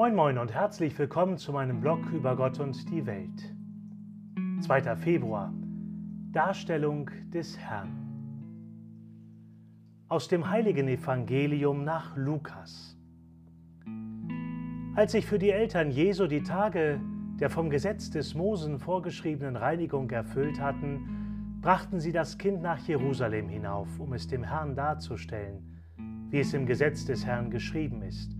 Moin Moin und herzlich willkommen zu meinem Blog über Gott und die Welt. 2. Februar Darstellung des Herrn Aus dem heiligen Evangelium nach Lukas Als sich für die Eltern Jesu die Tage der vom Gesetz des Mosen vorgeschriebenen Reinigung erfüllt hatten, brachten sie das Kind nach Jerusalem hinauf, um es dem Herrn darzustellen, wie es im Gesetz des Herrn geschrieben ist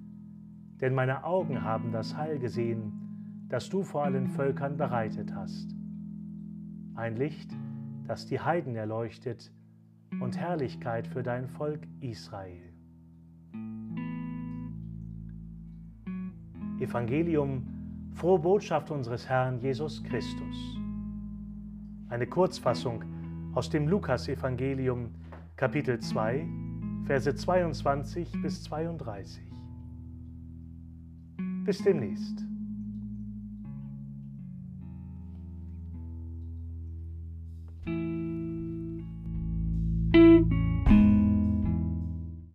denn meine Augen haben das Heil gesehen, das du vor allen Völkern bereitet hast. Ein Licht, das die Heiden erleuchtet und Herrlichkeit für dein Volk Israel. Evangelium, frohe Botschaft unseres Herrn Jesus Christus. Eine Kurzfassung aus dem Lukas-Evangelium, Kapitel 2, Verse 22 bis 32. Bis demnächst.